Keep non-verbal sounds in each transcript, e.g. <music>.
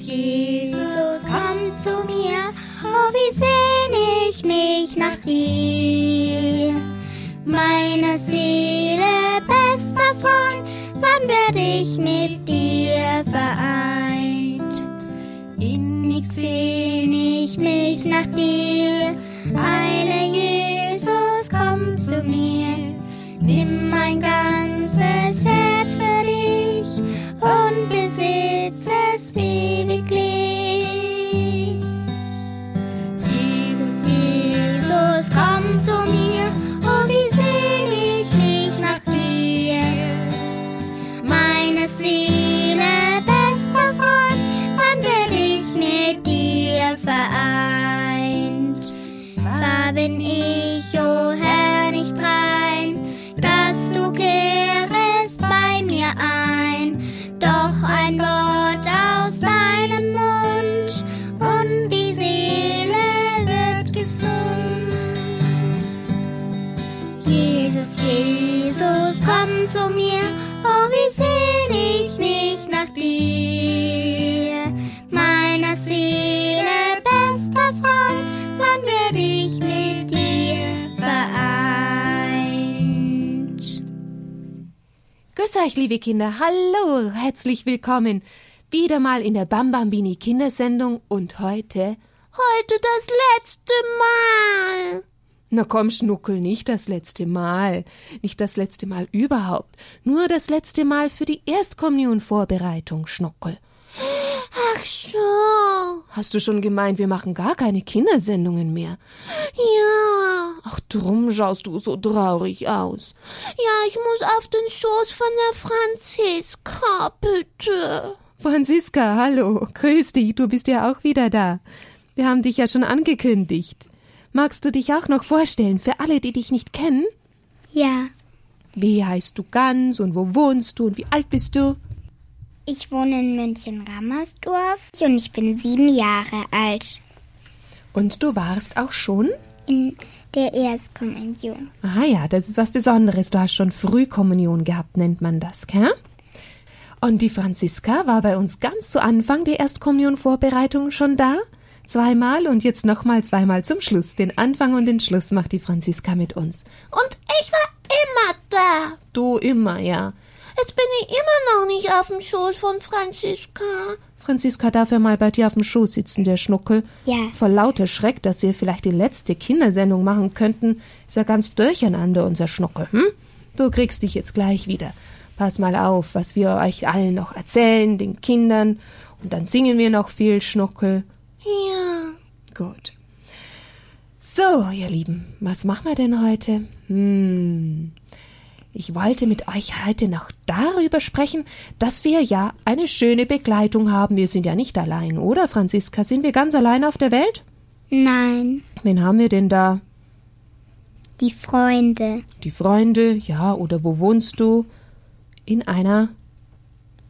Jesus, Jesus, komm zu mir. Oh, wie sehne ich mich nach dir. Meine Seele, bester Freund, wann werde ich mit dir vereint? Innig sehne ich mich nach dir. Eile Jesus, komm zu mir. Nimm mein ganzes euch, liebe Kinder. Hallo, herzlich willkommen. Wieder mal in der Bambambini Kindersendung und heute. Heute das letzte Mal. Na komm, Schnuckel, nicht das letzte Mal. Nicht das letzte Mal überhaupt. Nur das letzte Mal für die Erstkommunionvorbereitung, Schnuckel. Ach so. Hast du schon gemeint, wir machen gar keine Kindersendungen mehr? Ja. Ach, drum schaust du so traurig aus. Ja, ich muss auf den Schoß von der Franziska, bitte. Franziska, hallo. Grüß dich, du bist ja auch wieder da. Wir haben dich ja schon angekündigt. Magst du dich auch noch vorstellen für alle, die dich nicht kennen? Ja. Wie heißt du ganz und wo wohnst du und wie alt bist du? Ich wohne in München-Rammersdorf und ich bin sieben Jahre alt. Und du warst auch schon? In der Erstkommunion. Ah ja, das ist was Besonderes. Du hast schon Frühkommunion gehabt, nennt man das, gell? Und die Franziska war bei uns ganz zu Anfang der Erstkommunionvorbereitung schon da. Zweimal und jetzt nochmal zweimal zum Schluss. Den Anfang und den Schluss macht die Franziska mit uns. Und ich war immer da. Du immer, ja. Jetzt bin ich immer noch nicht auf dem Schoß von Franziska. Franziska darf ja mal bei dir auf dem Schoß sitzen, der Schnuckel. Ja. Vor lauter Schreck, dass wir vielleicht die letzte Kindersendung machen könnten, ist er ganz durcheinander, unser Schnuckel, hm? Du kriegst dich jetzt gleich wieder. Pass mal auf, was wir euch allen noch erzählen, den Kindern. Und dann singen wir noch viel, Schnuckel. Ja. Gut. So, ihr Lieben, was machen wir denn heute? Hm. Ich wollte mit euch heute noch darüber sprechen, dass wir ja eine schöne Begleitung haben. Wir sind ja nicht allein, oder, Franziska? Sind wir ganz allein auf der Welt? Nein. Wen haben wir denn da? Die Freunde. Die Freunde, ja, oder wo wohnst du? In einer,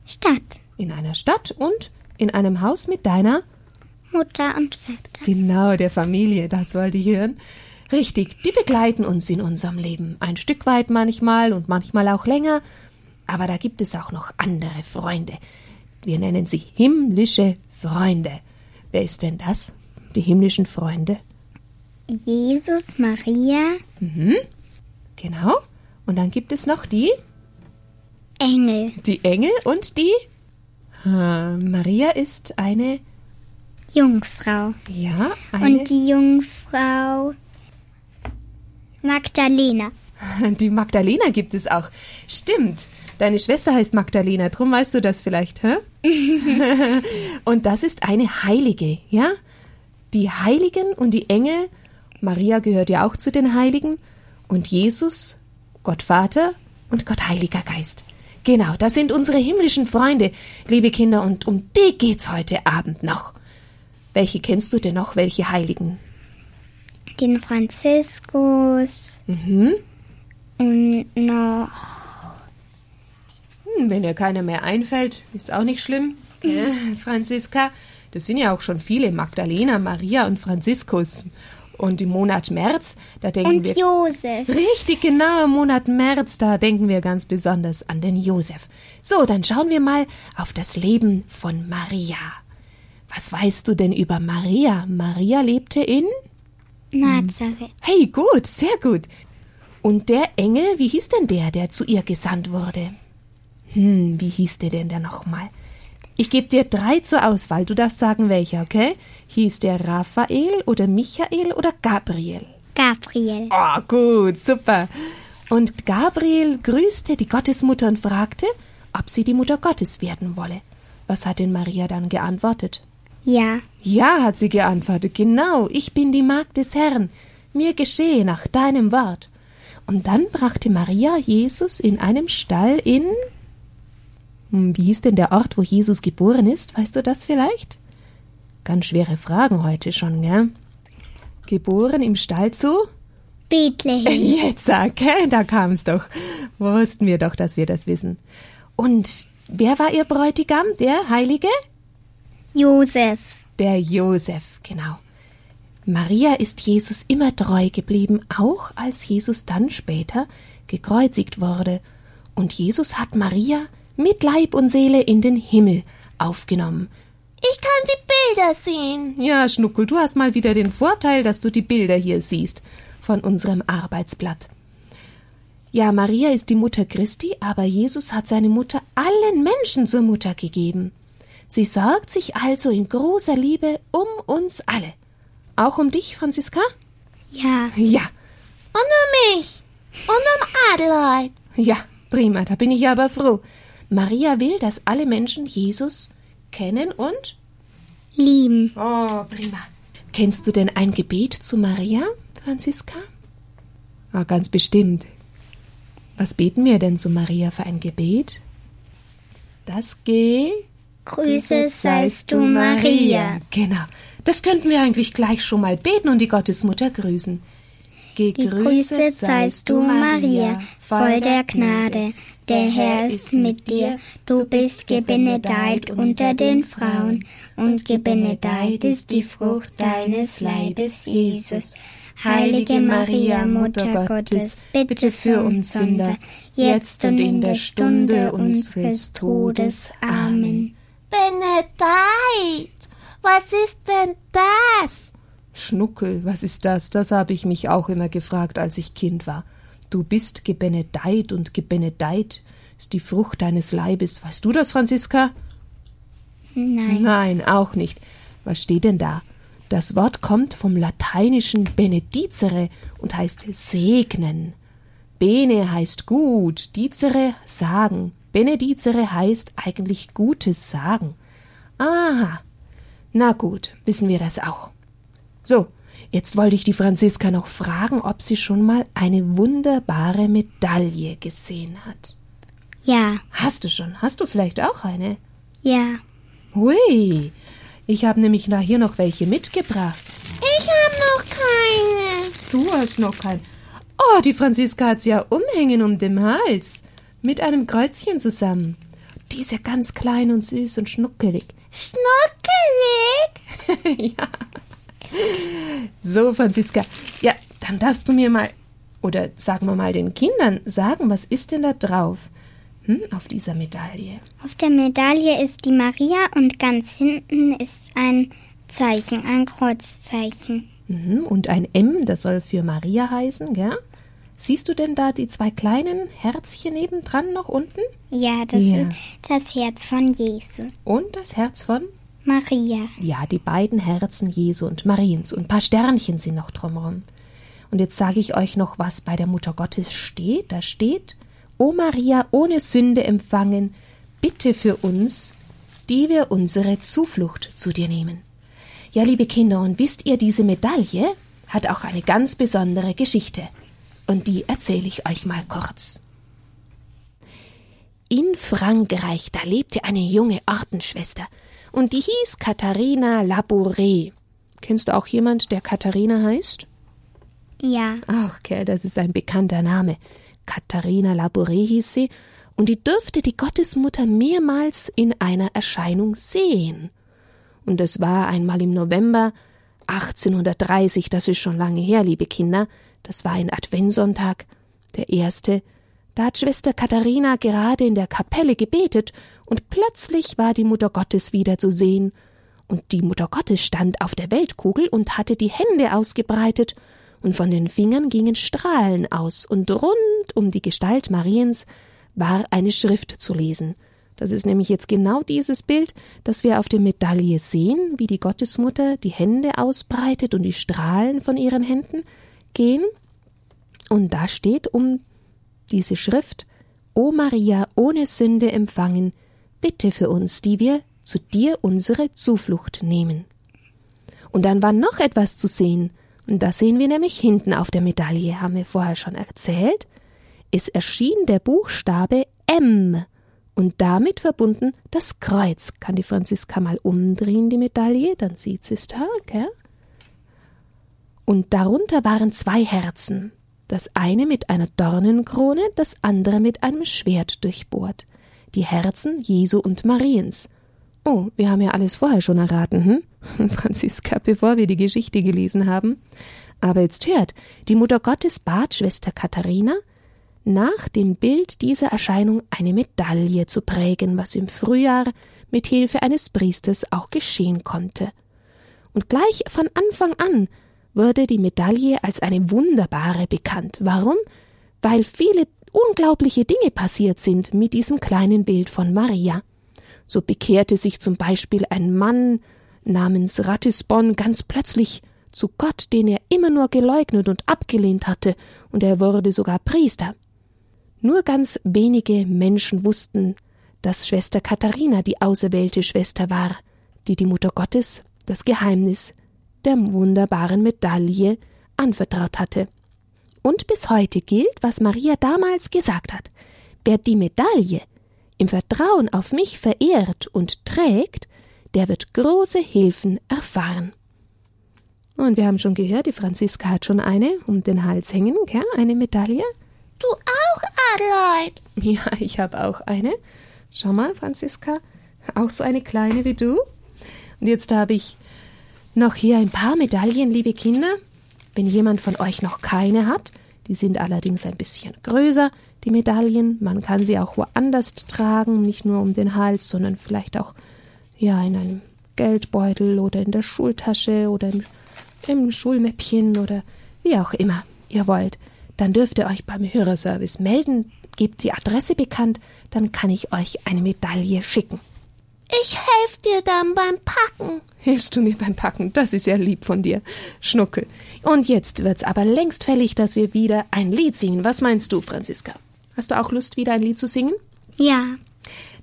Stadt. in einer Stadt und in einem Haus mit deiner Mutter und Vater. Genau, der Familie, das wollte ich hören. Richtig, die begleiten uns in unserem Leben. Ein Stück weit manchmal und manchmal auch länger. Aber da gibt es auch noch andere Freunde. Wir nennen sie himmlische Freunde. Wer ist denn das? Die himmlischen Freunde? Jesus, Maria, Mhm. Genau. Und dann gibt es noch die, Engel. die Engel und die. Ah, Maria ist eine, Jungfrau. ja, eine. Und die Jungfrau Magdalena. <laughs> Die Magdalena gibt es auch. Stimmt. Deine Schwester heißt Magdalena, drum weißt du das vielleicht, hä? <laughs> und das ist eine Heilige, ja? Die Heiligen und die Engel, Maria gehört ja auch zu den Heiligen, und Jesus, Gott Vater und Gott Heiliger Geist. Genau, das sind unsere himmlischen Freunde, liebe Kinder, und um die geht's heute Abend noch. Welche kennst du denn noch, welche Heiligen? Den Franziskus. Mhm. Und noch. Hm, wenn dir keiner mehr einfällt, ist auch nicht schlimm. Gell, <laughs> Franziska, das sind ja auch schon viele. Magdalena, Maria und Franziskus. Und im Monat März, da denken Und wir. Josef. Richtig, genau, im Monat März, da denken wir ganz besonders an den Josef. So, dann schauen wir mal auf das Leben von Maria. Was weißt du denn über Maria? Maria lebte in? Nazareth. Hey, gut, sehr gut. Und der Engel, wie hieß denn der, der zu ihr gesandt wurde? Hm, wie hieß der denn da nochmal? Ich gebe dir drei zur Auswahl. Du darfst sagen, welcher, okay? Hieß der Raphael oder Michael oder Gabriel? Gabriel. Oh, gut, super. Und Gabriel grüßte die Gottesmutter und fragte, ob sie die Mutter Gottes werden wolle. Was hat denn Maria dann geantwortet? Ja. Ja, hat sie geantwortet, genau, ich bin die Magd des Herrn. Mir geschehe nach deinem Wort. Und dann brachte Maria Jesus in einem Stall in. Hm, Wie hieß denn der Ort, wo Jesus geboren ist? Weißt du das vielleicht? Ganz schwere Fragen heute schon, gell? Geboren im Stall zu? Bethlehem. <laughs> Jetzt sag, hä? da kam es doch. Wussten wir doch, dass wir das wissen. Und wer war ihr Bräutigam, der Heilige? Josef. Der Josef, genau. Maria ist Jesus immer treu geblieben, auch als Jesus dann später gekreuzigt wurde. Und Jesus hat Maria mit Leib und Seele in den Himmel aufgenommen. Ich kann die Bilder sehen. Ja, Schnuckel, du hast mal wieder den Vorteil, dass du die Bilder hier siehst von unserem Arbeitsblatt. Ja, Maria ist die Mutter Christi, aber Jesus hat seine Mutter allen Menschen zur Mutter gegeben. Sie sorgt sich also in großer Liebe um uns alle. Auch um dich, Franziska? Ja. Ja. Und um mich. Und um Adelheid. Ja, prima, da bin ich aber froh. Maria will, dass alle Menschen Jesus kennen und. Lieben. Oh, prima. Kennst du denn ein Gebet zu Maria, Franziska? Ah, ganz bestimmt. Was beten wir denn zu Maria für ein Gebet? Das G. Grüße seist du, Maria. Genau. Das könnten wir eigentlich gleich schon mal beten und die Gottesmutter grüßen. Gegrüßet seist du, Maria, voll der Gnade. Der Herr ist mit dir. Du bist gebenedeit unter den Frauen, und gebenedeit ist die Frucht deines Leibes, Jesus. Heilige Maria, Mutter Gottes, bitte für uns Sünder, jetzt und in der Stunde unseres Todes. Amen. Benedeit. Was ist denn das? Schnuckel, was ist das? Das habe ich mich auch immer gefragt, als ich Kind war. Du bist gebenedeit und gebenedeit ist die Frucht deines Leibes. Weißt du das, Franziska? Nein. Nein, auch nicht. Was steht denn da? Das Wort kommt vom lateinischen benedicere und heißt segnen. Bene heißt gut, dicere sagen. Benedicere heißt eigentlich Gutes sagen. Aha. Na gut, wissen wir das auch. So, jetzt wollte ich die Franziska noch fragen, ob sie schon mal eine wunderbare Medaille gesehen hat. Ja. Hast du schon? Hast du vielleicht auch eine? Ja. Hui, ich habe nämlich da hier noch welche mitgebracht. Ich habe noch keine. Du hast noch kein. Oh, die Franziska hat's ja umhängen um den Hals. Mit einem Kreuzchen zusammen. Die ist ja ganz klein und süß und schnuckelig. Schnuckelig. <laughs> ja. So, Franziska. Ja, dann darfst du mir mal, oder sagen wir mal den Kindern, sagen, was ist denn da drauf? Hm, auf dieser Medaille. Auf der Medaille ist die Maria und ganz hinten ist ein Zeichen, ein Kreuzzeichen. Mhm, und ein M, das soll für Maria heißen, gell? Siehst du denn da die zwei kleinen Herzchen nebendran noch unten? Ja, das Ja. ist das Herz von Jesus. Und das Herz von? Maria. Ja, die beiden Herzen Jesu und Mariens und ein paar Sternchen sind noch drumherum. Und jetzt sage ich euch noch, was bei der Mutter Gottes steht. Da steht, O Maria, ohne Sünde empfangen, bitte für uns, die wir unsere Zuflucht zu dir nehmen. Ja, liebe Kinder, und wisst ihr, diese Medaille hat auch eine ganz besondere Geschichte. Und die erzähle ich euch mal kurz. In Frankreich, da lebte eine junge Ordensschwester und die hieß Katharina Labouré. Kennst du auch jemand, der Katharina heißt? Ja. Ach, okay, das ist ein bekannter Name. Katharina Labouré hieß sie, und die dürfte die Gottesmutter mehrmals in einer Erscheinung sehen. Und es war einmal im November 1830, das ist schon lange her, liebe Kinder, das war ein Adventssonntag, der erste, da hat Schwester Katharina gerade in der Kapelle gebetet, und plötzlich war die Mutter Gottes wieder zu sehen, Und die Mutter Gottes stand auf der Weltkugel und hatte die Hände ausgebreitet, und von den Fingern gingen Strahlen aus, und rund um die Gestalt Mariens war eine Schrift zu lesen. Das ist nämlich jetzt genau dieses Bild, das wir auf der Medaille sehen, wie die Gottesmutter die Hände ausbreitet und die Strahlen von ihren Händen gehen. Und da steht um diese Schrift O Maria, ohne Sünde empfangen, bitte für uns, die wir zu dir unsere Zuflucht nehmen. Und dann war noch etwas zu sehen, und das sehen wir nämlich hinten auf der Medaille, haben wir vorher schon erzählt. Es erschien der Buchstabe M und damit verbunden das Kreuz. Kann die Franziska mal umdrehen, die Medaille, dann sieht sie es da, gell? Und darunter waren zwei Herzen, das eine mit einer Dornenkrone, das andere mit einem Schwert durchbohrt. Die Herzen Jesu und Mariens. Oh, wir haben ja alles vorher schon erraten, hm? <laughs> Franziska, bevor wir die Geschichte gelesen haben. Aber jetzt hört, die Mutter Gottes bat Schwester Katharina, nach dem Bild dieser Erscheinung eine Medaille zu prägen, was im Frühjahr mit Hilfe eines Priesters auch geschehen konnte. Und gleich von Anfang an wurde die Medaille als eine wunderbare bekannt. Warum? Weil viele unglaubliche Dinge passiert sind mit diesem kleinen Bild von Maria. So bekehrte sich zum Beispiel ein Mann namens Ratisbon ganz plötzlich zu Gott, den er immer nur geleugnet und abgelehnt hatte, und er wurde sogar Priester. Nur ganz wenige Menschen wussten, dass Schwester Katharina die auserwählte Schwester war, die die Mutter Gottes das Geheimnis der wunderbaren Medaille anvertraut hatte. Und bis heute gilt, was Maria damals gesagt hat. Wer die Medaille im Vertrauen auf mich verehrt und trägt, der wird große Hilfen erfahren. Und wir haben schon gehört, die Franziska hat schon eine um den Hals hängen, gell? eine Medaille. Du auch, Adelheid? <laughs> Ja, ich habe auch eine. Schau mal, Franziska, auch so eine kleine wie du. Und jetzt habe ich noch hier ein paar Medaillen, liebe Kinder. Wenn jemand von euch noch keine hat, die sind allerdings ein bisschen größer, die Medaillen. Man kann sie auch woanders tragen, nicht nur um den Hals, sondern vielleicht auch ja in einem Geldbeutel oder in der Schultasche oder im, im Schulmäppchen oder wie auch immer ihr wollt dann dürft ihr euch beim Hörerservice melden, gebt die Adresse bekannt, dann kann ich euch eine Medaille schicken. Ich helfe dir dann beim Packen. Hilfst du mir beim Packen? Das ist ja lieb von dir, Schnuckel. Und jetzt wird's aber längst fällig, dass wir wieder ein Lied singen. Was meinst du, Franziska? Hast du auch Lust, wieder ein Lied zu singen? Ja.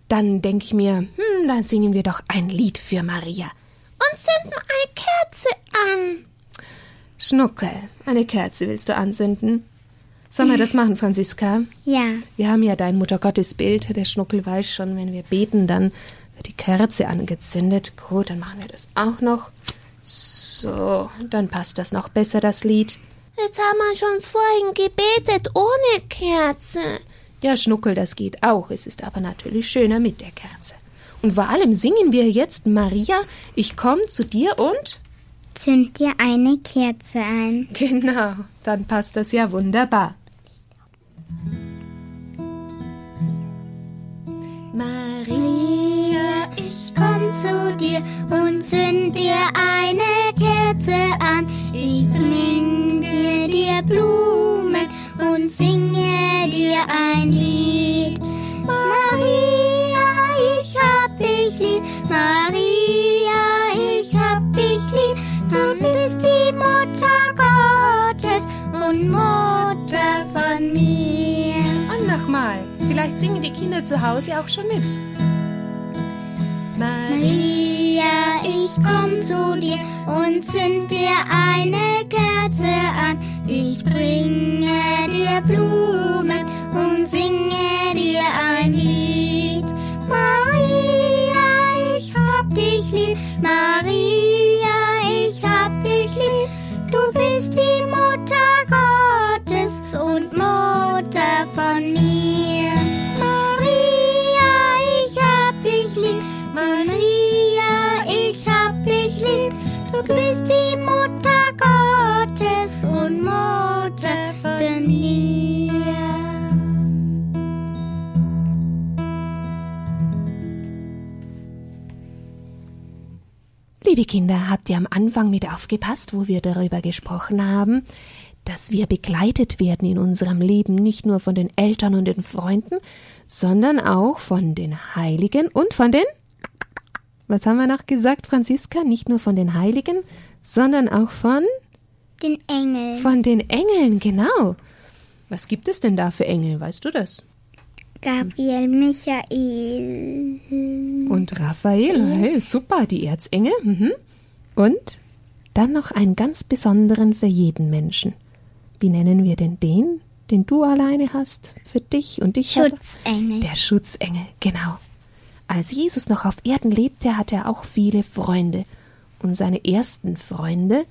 Dann denke ich mir, hm, dann singen wir doch ein Lied für Maria. Und zünden eine Kerze an. Schnuckel, eine Kerze willst du anzünden? Sollen wir das machen, Franziska? Ja. Wir haben ja dein Muttergottesbild. Der Schnuckel weiß schon, wenn wir beten, dann wird die Kerze angezündet. Gut, dann machen wir das auch noch. So, dann passt das noch besser, das Lied. Jetzt haben wir schon vorhin gebetet ohne Kerze. Ja, Schnuckel, das geht auch. Es ist aber natürlich schöner mit der Kerze. Und vor allem singen wir jetzt Maria, ich komm zu dir und zünd dir eine Kerze ein. Genau, dann passt das ja wunderbar. Maria, zu dir und zünd dir eine Kerze an. Ich bringe dir Blumen und singe dir ein Lied. Maria, ich hab dich lieb. Maria, ich hab dich lieb. Du bist die Mutter Gottes und Mutter von mir. Und nochmal. Vielleicht singen die Kinder zu Hause auch schon mit. Maria, ich komm zu dir und zünd dir eine Kerze an. Ich bringe dir Blumen und singe dir ein Lied. Maria, ich hab dich lieb. Maria, Liebe Kinder, habt ihr am Anfang mit aufgepasst, wo wir darüber gesprochen haben, dass wir begleitet werden in unserem Leben nicht nur von den Eltern und den Freunden, sondern auch von den Heiligen und von den was haben wir noch gesagt, Franziska? Nicht nur von den Heiligen, sondern auch von Den Engeln. von den Engeln, genau. Was gibt es denn da für Engel, weißt du das? Gabriel, Michael. Und Raphael, hey, super, die Erzengel. Mhm. Und dann noch einen ganz besonderen für jeden Menschen. Wie nennen wir denn den, den du alleine hast, für dich und dich? Schutzengel. Der Schutzengel, genau. Als Jesus noch auf Erden lebte, hatte er auch viele Freunde. Und seine ersten Freunde,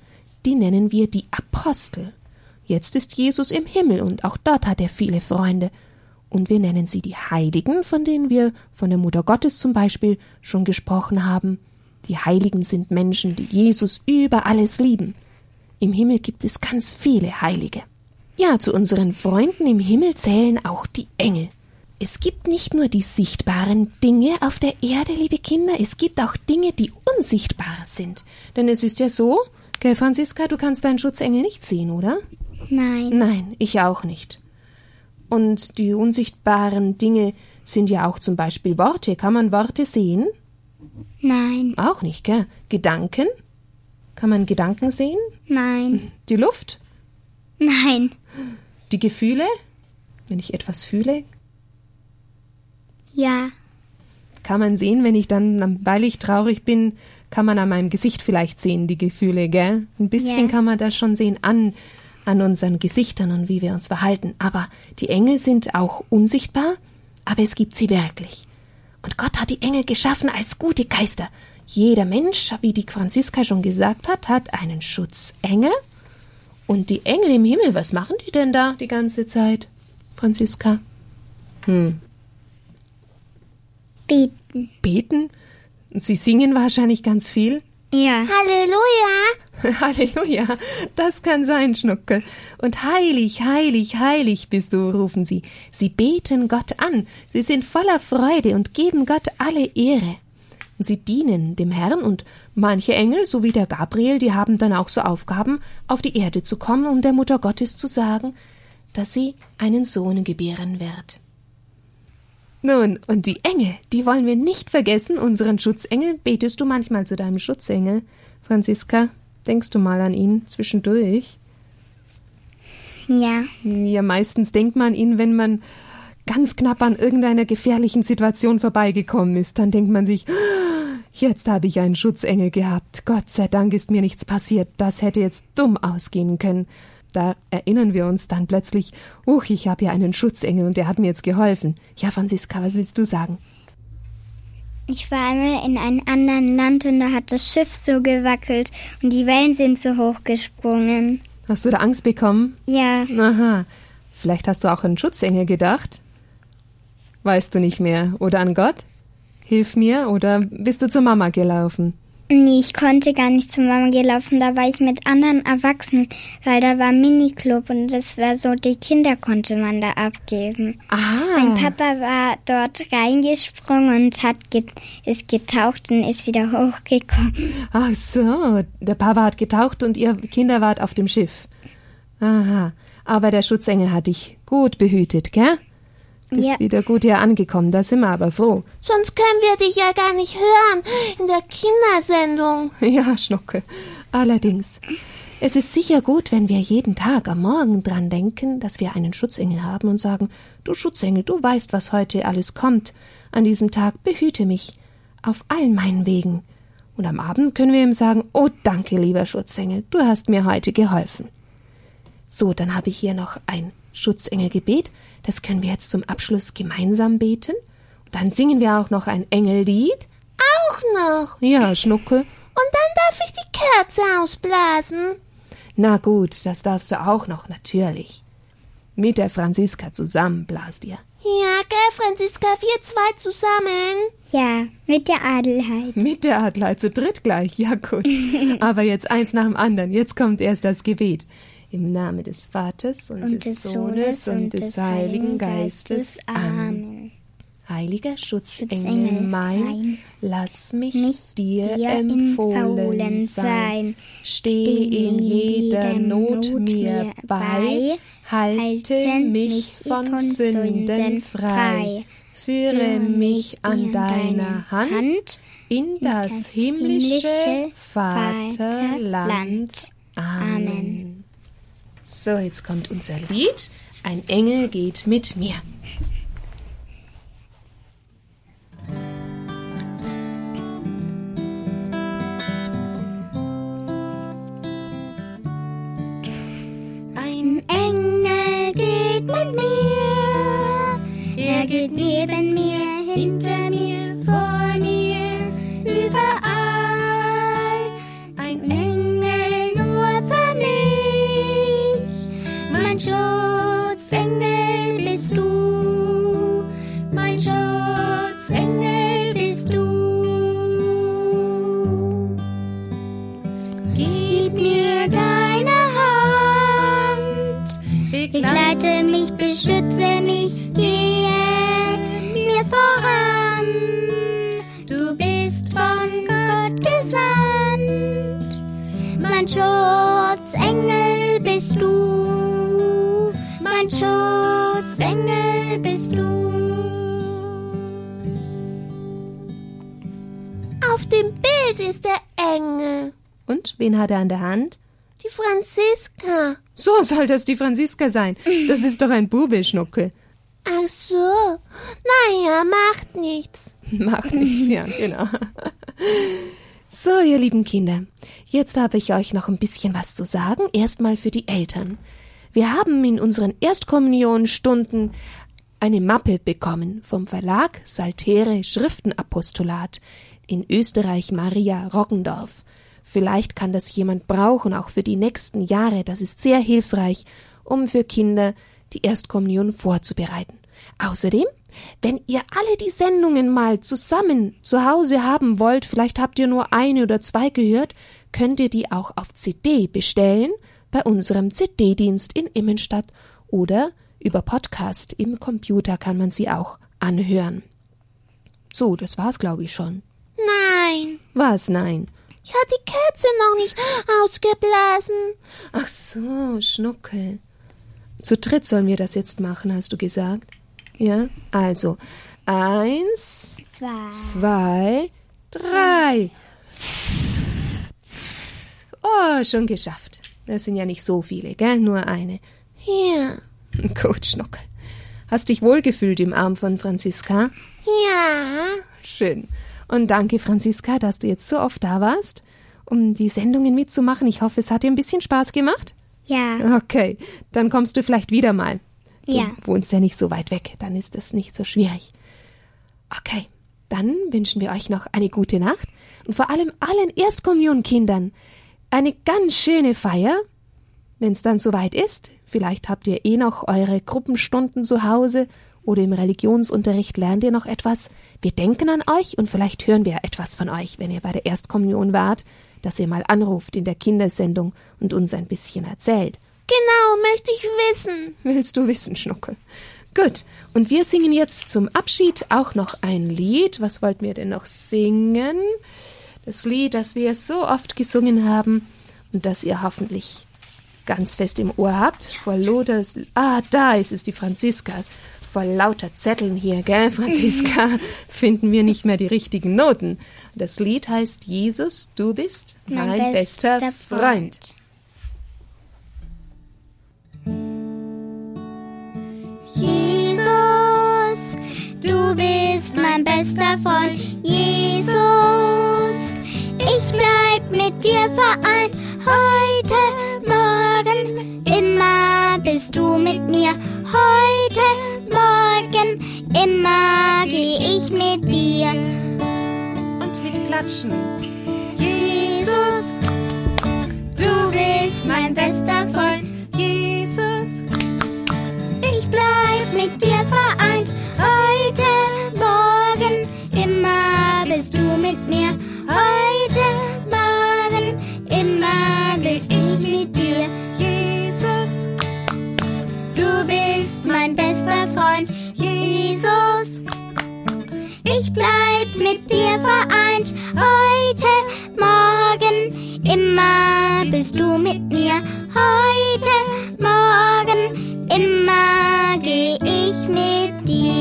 die nennen wir die Apostel. Jetzt ist Jesus im Himmel und auch dort hat er viele Freunde. Und wir nennen sie die Heiligen, von denen wir von der Mutter Gottes zum Beispiel schon gesprochen haben. Die Heiligen sind Menschen, die Jesus über alles lieben. Im Himmel gibt es ganz viele Heilige. Ja, zu unseren Freunden im Himmel zählen auch die Engel. Es gibt nicht nur die sichtbaren Dinge auf der Erde, liebe Kinder, es gibt auch Dinge, die unsichtbar sind. Denn es ist ja so, gell, Franziska, du kannst deinen Schutzengel nicht sehen, oder? Nein. Nein, ich auch nicht. Und die unsichtbaren Dinge sind ja auch zum Beispiel Worte. Kann man Worte sehen? Nein. Auch nicht, gell? Gedanken? Kann man Gedanken sehen? Nein. Die Luft? Nein. Die Gefühle? Wenn ich etwas fühle, Ja. kann man sehen, wenn ich dann, weil ich traurig bin, kann man an meinem Gesicht vielleicht sehen, die Gefühle, gell? Ein bisschen Ja. kann man das schon sehen an, an unseren Gesichtern und wie wir uns verhalten. Aber die Engel sind auch unsichtbar, aber es gibt sie wirklich. Und Gott hat die Engel geschaffen als gute Geister. Jeder Mensch, wie die Franziska schon gesagt hat, hat einen Schutzengel. Und die Engel im Himmel, was machen die denn da die ganze Zeit, Franziska? Hm, Beten. beten? Sie singen wahrscheinlich ganz viel. Ja. Halleluja! <laughs> Halleluja, das kann sein, Schnuckel. Und heilig, heilig, heilig bist du, rufen sie. Sie beten Gott an, sie sind voller Freude und geben Gott alle Ehre. Sie dienen dem Herrn und manche Engel, so wie der Gabriel, die haben dann auch so Aufgaben, auf die Erde zu kommen, um der Mutter Gottes zu sagen, dass sie einen Sohn gebären wird. Nun, und die Engel, die wollen wir nicht vergessen, unseren Schutzengel. Betest du manchmal zu deinem Schutzengel? Franziska, denkst du mal an ihn zwischendurch? Ja. Ja, meistens denkt man an ihn, wenn man ganz knapp an irgendeiner gefährlichen Situation vorbeigekommen ist. Dann denkt man sich, "Ah, jetzt habe ich einen Schutzengel gehabt. Gott sei Dank ist mir nichts passiert. Das hätte jetzt dumm ausgehen können. Da erinnern wir uns dann plötzlich, uch, ich habe ja einen Schutzengel und der hat mir jetzt geholfen. Ja, Franziska, was willst du sagen? Ich war einmal in einem anderen Land und da hat das Schiff so gewackelt und die Wellen sind so hoch gesprungen. Hast du da Angst bekommen? Ja. Aha. Vielleicht hast du auch an Schutzengel gedacht? Weißt du nicht mehr? Oder an Gott? Hilf mir oder bist du zur Mama gelaufen? Nee, ich konnte gar nicht zur Mama gelaufen, da war ich mit anderen Erwachsenen, weil da war Miniclub und das war so, die Kinder konnte man da abgeben. Mein Ah, Papa war dort reingesprungen und hat get ist getaucht und ist wieder hochgekommen. ach so, der Papa hat getaucht und ihr Kinder wart auf dem Schiff. Aha, aber der Schutzengel hat dich gut behütet, gell? Bist Ja. wieder gut hier angekommen, da sind wir aber froh. Sonst können wir dich ja gar nicht hören in der Kindersendung. <laughs> Ja, Schnucke. Allerdings. Es ist sicher gut, wenn wir jeden Tag am Morgen dran denken, dass wir einen Schutzengel haben und sagen, du Schutzengel, du weißt, was heute alles kommt. An diesem Tag behüte mich auf allen meinen Wegen. Und am Abend können wir ihm sagen, oh danke, lieber Schutzengel, du hast mir heute geholfen. So, dann habe ich hier noch ein Schutzengelgebet. Das können wir jetzt zum Abschluss gemeinsam beten. Und dann singen wir auch noch ein Engellied. Auch noch. Ja, Schnucke. Und dann darf ich die Kerze ausblasen. Na gut, das darfst du auch noch, natürlich. Mit der Franziska zusammen blast ihr. Ja, gell, Franziska, wir zwei zusammen. Ja, mit der Adelheid. Mit der Adler zu dritt gleich, ja gut. <laughs> Aber jetzt eins nach dem anderen. Jetzt kommt erst das Gebet. Im Namen des Vaters und, Und des Sohnes und des Heiligen Geistes. Amen. Amen. Heiliger Schutzengel Schutzengel mein, mein, lass mich, mich dir, dir empfohlen sein. sein. Steh in jeder Not mir bei, halte mich von Sünden frei. Führe mich an deiner Hand in das himmlische Vaterland. Amen. So, jetzt kommt unser Lied. Ein Engel geht mit mir. Ein Engel geht mit mir, er geht neben mir, hinter Auf dem Bild ist der Engel. Und wen hat er an der Hand? Die Franziska. So soll das die Franziska sein. Das ist doch ein Bubelschnuckel. Ach so. Naja, macht nichts. <laughs> Macht nichts, ja, genau. So, ihr lieben Kinder, jetzt habe ich euch noch ein bisschen was zu sagen. Erstmal für die Eltern. Wir haben in unseren Erstkommunionstunden eine Mappe bekommen vom Verlag Saltere Schriftenapostolat in Österreich Maria Roggendorf. Vielleicht kann das jemand brauchen, auch für die nächsten Jahre. Das ist sehr hilfreich, um für Kinder die Erstkommunion vorzubereiten. Außerdem, wenn ihr alle die Sendungen mal zusammen zu Hause haben wollt, vielleicht habt ihr nur eine oder zwei gehört, könnt ihr die auch auf CD bestellen bei unserem CD-Dienst in Immenstadt oder über Podcast im Computer kann man sie auch anhören. So, das war's, glaube ich schon. Nein. Was? Nein. Ich habe die Kerze noch nicht ausgeblasen. Ach so, Schnuckel. Zu dritt sollen wir das jetzt machen, hast du gesagt? Ja? Also, eins, Zwei. zwei, drei. Oh, schon geschafft. Das sind ja nicht so viele, gell? Nur eine. Ja. <laughs> Gut, Schnuckel. Hast dich wohlgefühlt im Arm von Franziska? Ja. Schön. Und danke, Franziska, dass du jetzt so oft da warst, um die Sendungen mitzumachen. Ich hoffe, es hat dir ein bisschen Spaß gemacht. Ja, Okay, dann kommst du vielleicht wieder mal. Du Ja. wohnst ja nicht so weit weg, dann ist es nicht so schwierig. Okay, dann wünschen wir euch noch eine gute Nacht und vor allem allen Erstkommunkindern eine ganz schöne Feier. Wenn es dann soweit ist, vielleicht habt ihr eh noch eure Gruppenstunden zu Hause oder im Religionsunterricht lernt ihr noch etwas. Wir denken an euch und vielleicht hören wir etwas von euch, wenn ihr bei der Erstkommunion wart, dass ihr mal anruft in der Kindersendung und uns ein bisschen erzählt. Genau, möchte ich wissen. Willst du wissen, Schnuckel? Gut, und wir singen jetzt zum Abschied auch noch ein Lied. Was wollten wir denn noch singen? Das Lied, das wir so oft gesungen haben und das ihr hoffentlich ganz fest im Ohr habt. Vor lauter... Ah, da ist es, die Franziska. Vor lauter Zetteln hier, gell, Franziska, <laughs> finden wir nicht mehr die richtigen Noten. Das Lied heißt Jesus, du bist mein, Mein bester, bester Freund. Freund. Jesus, du bist mein bester Freund. Jesus, ich bleib mit dir vereint. Heute, morgen, immer bist du mit mir. Heute, morgen, immer geh ich mit dir. Und mit Klatschen. Jesus, du bist mein bester Freund. Jesus, bleib mit dir vereint. Heute, morgen, immer bist du mit mir. Heute, morgen, immer geh ich mit dir.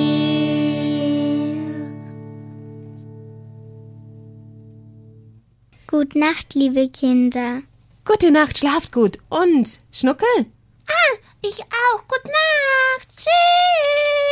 Gut Nacht, liebe Kinder. Gute Nacht, schlaft gut. Und, Schnuckel? Ah, ich auch. Gute Nacht. Tschüss.